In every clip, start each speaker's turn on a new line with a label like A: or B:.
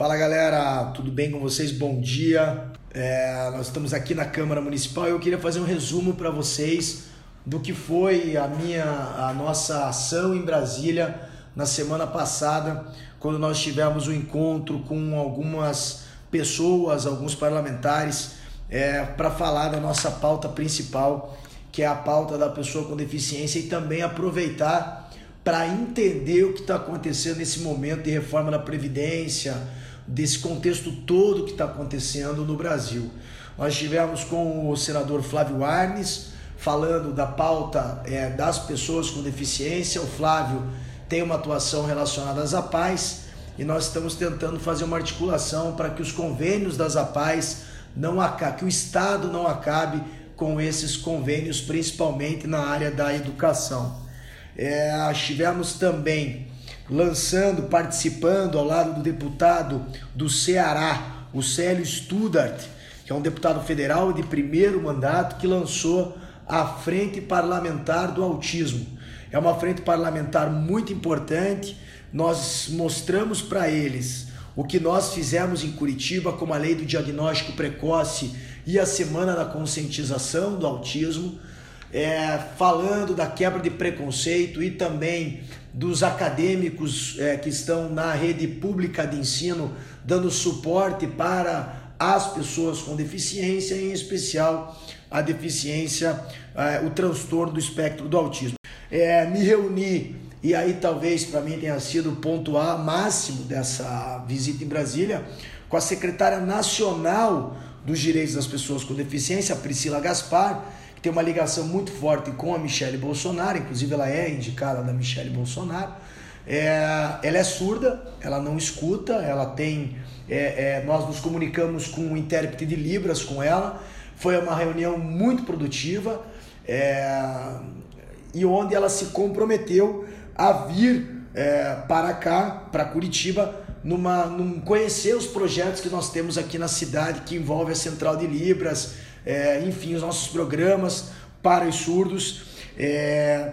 A: Fala galera, tudo bem com vocês? Bom dia. É, nós estamos aqui na Câmara Municipal e eu queria fazer um resumo para vocês do que foi a minha, a nossa ação em Brasília na semana passada, quando nós tivemos um encontro com algumas pessoas, alguns parlamentares, é, para falar da nossa pauta principal, que é a pauta da pessoa com deficiência e também aproveitar para entender o que está acontecendo nesse momento de reforma da Previdência, desse contexto todo que está acontecendo no Brasil. Nós tivemos com o senador Flávio Arnes falando da pauta é, das pessoas com deficiência. O Flávio tem uma atuação relacionada às APAES e nós estamos tentando fazer uma articulação para que os convênios das APAES não acabe, que o Estado não acabe com esses convênios, principalmente na área da educação. É, estivemos também lançando, participando ao lado do deputado do Ceará, o Célio Studart, que é um deputado federal de primeiro mandato que lançou a Frente Parlamentar do Autismo. É uma frente parlamentar muito importante. Nós mostramos para eles o que nós fizemos em Curitiba, como a lei do diagnóstico precoce e a semana da conscientização do autismo é, falando da quebra de preconceito e também dos acadêmicos é, que estão na rede pública de ensino, dando suporte para as pessoas com deficiência, em especial a deficiência, é, o transtorno do espectro do autismo. É, me reuni, e aí talvez para mim tenha sido o ponto A máximo dessa visita em Brasília, com a secretária nacional dos direitos das pessoas com deficiência, Priscila Gaspar, tem uma ligação muito forte com a Michelle Bolsonaro, inclusive ela é indicada da Michelle Bolsonaro. É, ela é surda, ela não escuta, ela tem. É, é, nós nos comunicamos com um intérprete de Libras com ela. Foi uma reunião muito produtiva é, e onde ela se comprometeu a vir é, para cá, para Curitiba, numa, num, conhecer os projetos que nós temos aqui na cidade que envolve a Central de Libras é, enfim, os nossos programas para os surdos é,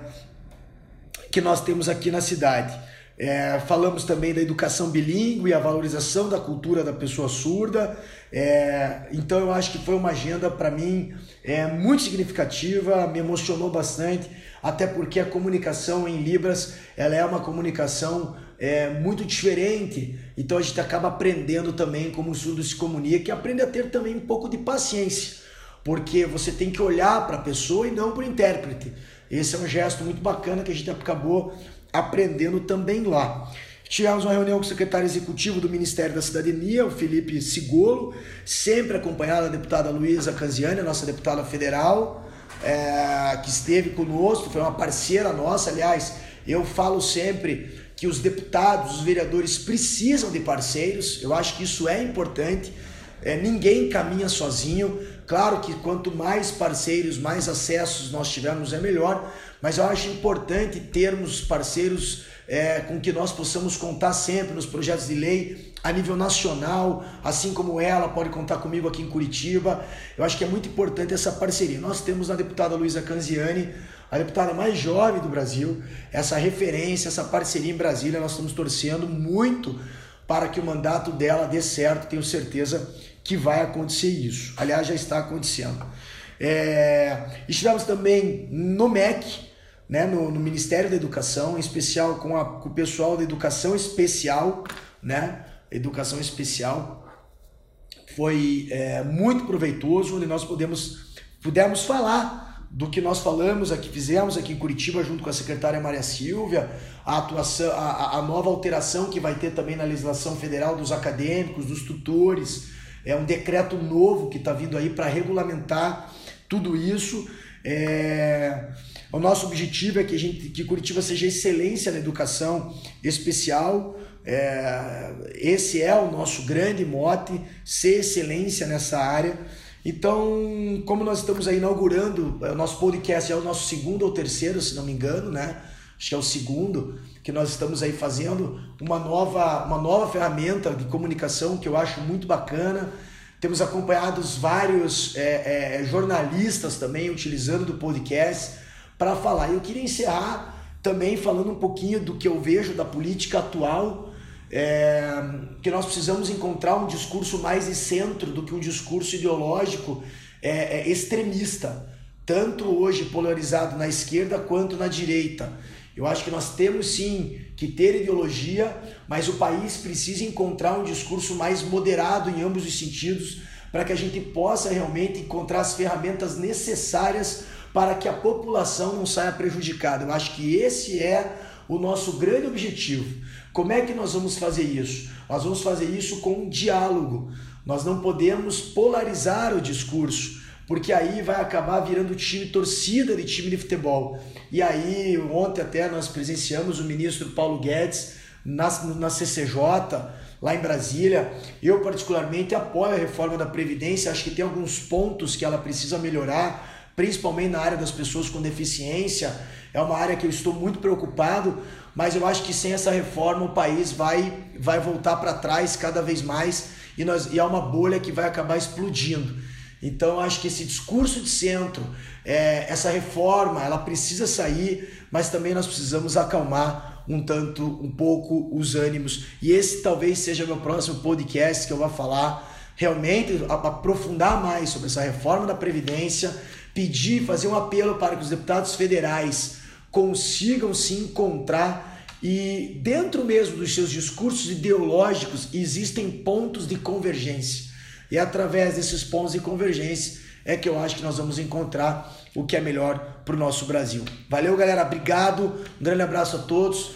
A: que nós temos aqui na cidade. É, falamos também da educação bilíngue e a valorização da cultura da pessoa surda. É, então eu acho que foi uma agenda para mim é, muito significativa, me emocionou bastante, até porque a comunicação em Libras ela é uma comunicação é, muito diferente. Então a gente acaba aprendendo também como o surdo se comunica e aprende a ter também um pouco de paciência porque você tem que olhar para a pessoa e não para o intérprete. Esse é um gesto muito bacana que a gente acabou aprendendo também lá. Tivemos uma reunião com o secretário executivo do Ministério da Cidadania, o Felipe Sigolo, sempre acompanhado da deputada Luísa Canziani, nossa deputada federal, é, que esteve conosco, foi uma parceira nossa. Aliás, eu falo sempre que os deputados, os vereadores precisam de parceiros, eu acho que isso é importante. É, ninguém caminha sozinho. Claro que quanto mais parceiros, mais acessos nós tivermos é melhor, mas eu acho importante termos parceiros é, com que nós possamos contar sempre nos projetos de lei a nível nacional, assim como ela pode contar comigo aqui em Curitiba. Eu acho que é muito importante essa parceria. Nós temos a deputada Luísa Canziani, a deputada mais jovem do Brasil, essa referência, essa parceria em Brasília. Nós estamos torcendo muito para que o mandato dela dê certo. Tenho certeza que vai acontecer isso. Aliás, já está acontecendo. É, estivemos também no MEC, né, no, no, Ministério da Educação, em especial com, a, com o pessoal da Educação Especial, né, Educação Especial. Foi é, muito proveitoso, onde nós podemos, pudemos falar do que nós falamos aqui, fizemos aqui em Curitiba, junto com a secretária Maria Silvia, a atuação, a, a nova alteração que vai ter também na legislação federal dos acadêmicos, dos tutores, é um decreto novo que está vindo aí para regulamentar tudo isso. É... O nosso objetivo é que, a gente, que Curitiba seja excelência na educação especial. É... Esse é o nosso grande mote, ser excelência nessa área. Então, como nós estamos aí inaugurando, o nosso podcast é o nosso segundo ou terceiro, se não me engano, né? Acho que é o segundo que nós estamos aí fazendo uma nova, uma nova ferramenta de comunicação que eu acho muito bacana. Temos acompanhado vários é, é, jornalistas também utilizando do podcast para falar. Eu queria encerrar também falando um pouquinho do que eu vejo da política atual é, que nós precisamos encontrar um discurso mais de centro do que um discurso ideológico é, é extremista, tanto hoje polarizado na esquerda quanto na direita. Eu acho que nós temos sim que ter ideologia, mas o país precisa encontrar um discurso mais moderado em ambos os sentidos, para que a gente possa realmente encontrar as ferramentas necessárias para que a população não saia prejudicada. Eu acho que esse é o nosso grande objetivo. Como é que nós vamos fazer isso? Nós vamos fazer isso com um diálogo. Nós não podemos polarizar o discurso porque aí vai acabar virando time torcida de time de futebol. E aí, ontem até nós presenciamos o ministro Paulo Guedes na, na CCJ, lá em Brasília. Eu, particularmente, apoio a reforma da Previdência, acho que tem alguns pontos que ela precisa melhorar, principalmente na área das pessoas com deficiência. É uma área que eu estou muito preocupado, mas eu acho que sem essa reforma o país vai, vai voltar para trás cada vez mais e, nós, e é uma bolha que vai acabar explodindo. Então acho que esse discurso de centro, é, essa reforma, ela precisa sair, mas também nós precisamos acalmar um tanto, um pouco os ânimos. E esse talvez seja meu próximo podcast que eu vou falar realmente aprofundar mais sobre essa reforma da previdência, pedir, fazer um apelo para que os deputados federais consigam se encontrar e dentro mesmo dos seus discursos ideológicos existem pontos de convergência. E através desses pontos de convergência é que eu acho que nós vamos encontrar o que é melhor para o nosso Brasil. Valeu, galera. Obrigado. Um grande abraço a todos.